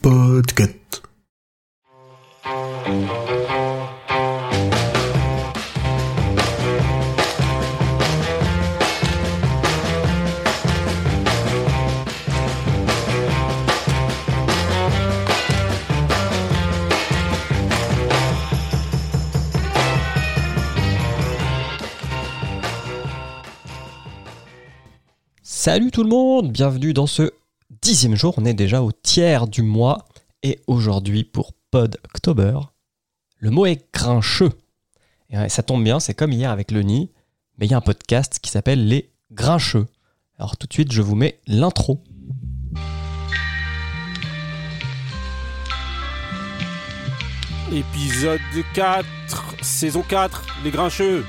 Podcast. Salut tout le monde, bienvenue dans ce dixième jour, on est déjà au tiers du mois et aujourd'hui pour Pod October, le mot est grincheux. Et ça tombe bien, c'est comme hier avec le nid, mais il y a un podcast qui s'appelle Les Grincheux. Alors tout de suite, je vous mets l'intro. Épisode 4, saison 4, Les Grincheux.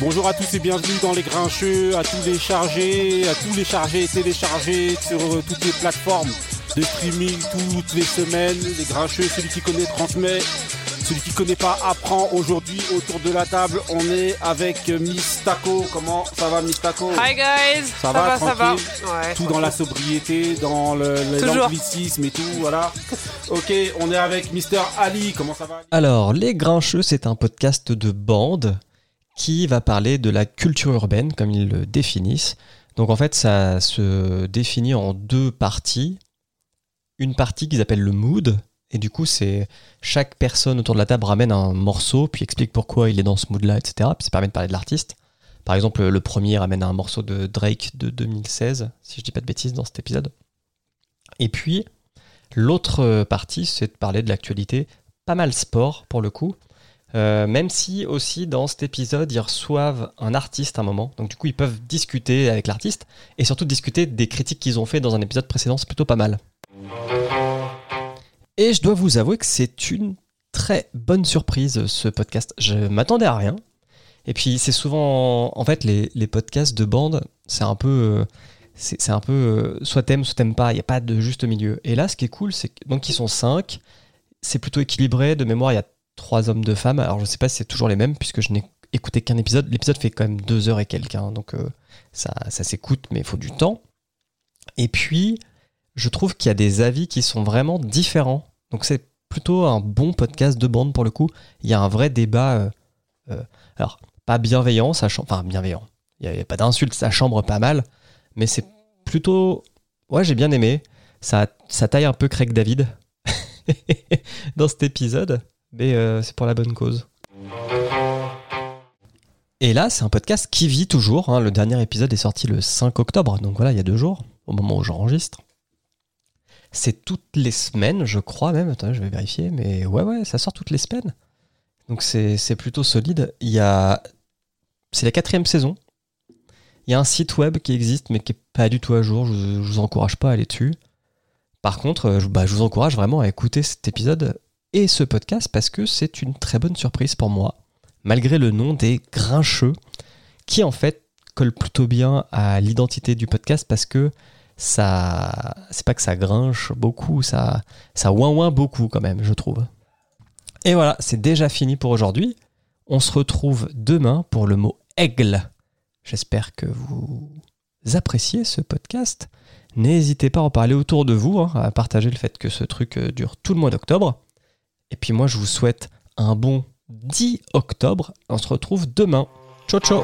Bonjour à tous et bienvenue dans Les Grincheux, à tous les chargés, à tous les chargés et téléchargés sur euh, toutes les plateformes de streaming toutes les semaines. Les Grincheux, celui qui connaît transmet, celui qui connaît pas apprend. Aujourd'hui, autour de la table, on est avec Miss Taco. Comment ça va Miss Taco? Hi guys Ça, va, ça va. tranquille Ouais, Tout dans la sobriété, dans le- l'anglicisme et tout, voilà. Ok, on est avec Mister Ali. Comment ça va? Ali Alors, Les Grincheux, c'est un podcast de bande qui va parler de la culture urbaine, comme ils le définissent. Donc en fait, ça se définit en deux parties. Une partie qu'ils appellent le mood, et du coup, c'est chaque personne autour de la table ramène un morceau, puis explique pourquoi il est dans ce mood-là, etc. Puis ça permet de parler de l'artiste. Par exemple, le premier ramène un morceau de Drake de 2016, si je dis pas de bêtises dans cet épisode. Et puis, l'autre partie, c'est de parler de l'actualité, pas mal sport pour le coup. Euh, même si aussi dans cet épisode ils reçoivent un artiste à un moment, donc du coup ils peuvent discuter avec l'artiste et surtout discuter des critiques qu'ils ont fait dans un épisode précédent, c'est plutôt pas mal. Et je dois vous avouer que c'est une très bonne surprise ce podcast. Je m'attendais à rien. Et puis c'est souvent, en fait, les, les podcasts de bande, c'est un peu, euh, c'est un peu, euh, soit t'aimes, soit t'aimes pas. Il n'y a pas de juste milieu. Et là, ce qui est cool, c'est donc ils sont cinq. C'est plutôt équilibré. De mémoire, il y a trois hommes, deux femmes. Alors je sais pas si c'est toujours les mêmes puisque je n'ai écouté qu'un épisode. L'épisode fait quand même deux heures et quelques, hein, donc euh, ça, ça s'écoute, mais il faut du temps. Et puis, je trouve qu'il y a des avis qui sont vraiment différents. Donc c'est plutôt un bon podcast de bande pour le coup. Il y a un vrai débat. euh, euh, alors pas bienveillant, ça chambre, enfin bienveillant. Il n'y a, pas d'insulte, ça chambre pas mal, mais c'est plutôt. Ouais, j'ai bien aimé. Ça, ça taille un peu Craig David dans cet épisode, mais euh, c'est pour la bonne cause. Et là, c'est un podcast qui vit toujours. hein. Le dernier épisode est sorti le 5 octobre, donc voilà, il y a deux jours, au moment où j'enregistre. C'est toutes les semaines, je crois même. Attends, je vais vérifier, mais ouais, ouais, ça sort toutes les semaines. Donc c'est plutôt solide. Il y a. C'est la quatrième saison. Il y a un site web qui existe, mais qui est pas du tout à jour. Je, je vous encourage pas à aller dessus. Par contre, euh, bah, je vous encourage vraiment à écouter cet épisode et ce podcast parce que c'est une très bonne surprise pour moi, malgré le nom des Grincheux, qui en fait colle plutôt bien à l'identité du podcast parce que ça, c'est pas que ça grinche beaucoup, ça, ça ouin ouin beaucoup quand même, je trouve. Et voilà, c'est déjà fini pour aujourd'hui. On se retrouve demain pour le mot aigle. J'espère que vous appréciez ce podcast. N'hésitez pas à en parler autour de vous, hein, à partager le fait que ce truc euh, dure tout le mois d'octobre. Et puis moi, je vous souhaite un bon 10 octobre. On se retrouve demain. Ciao ciao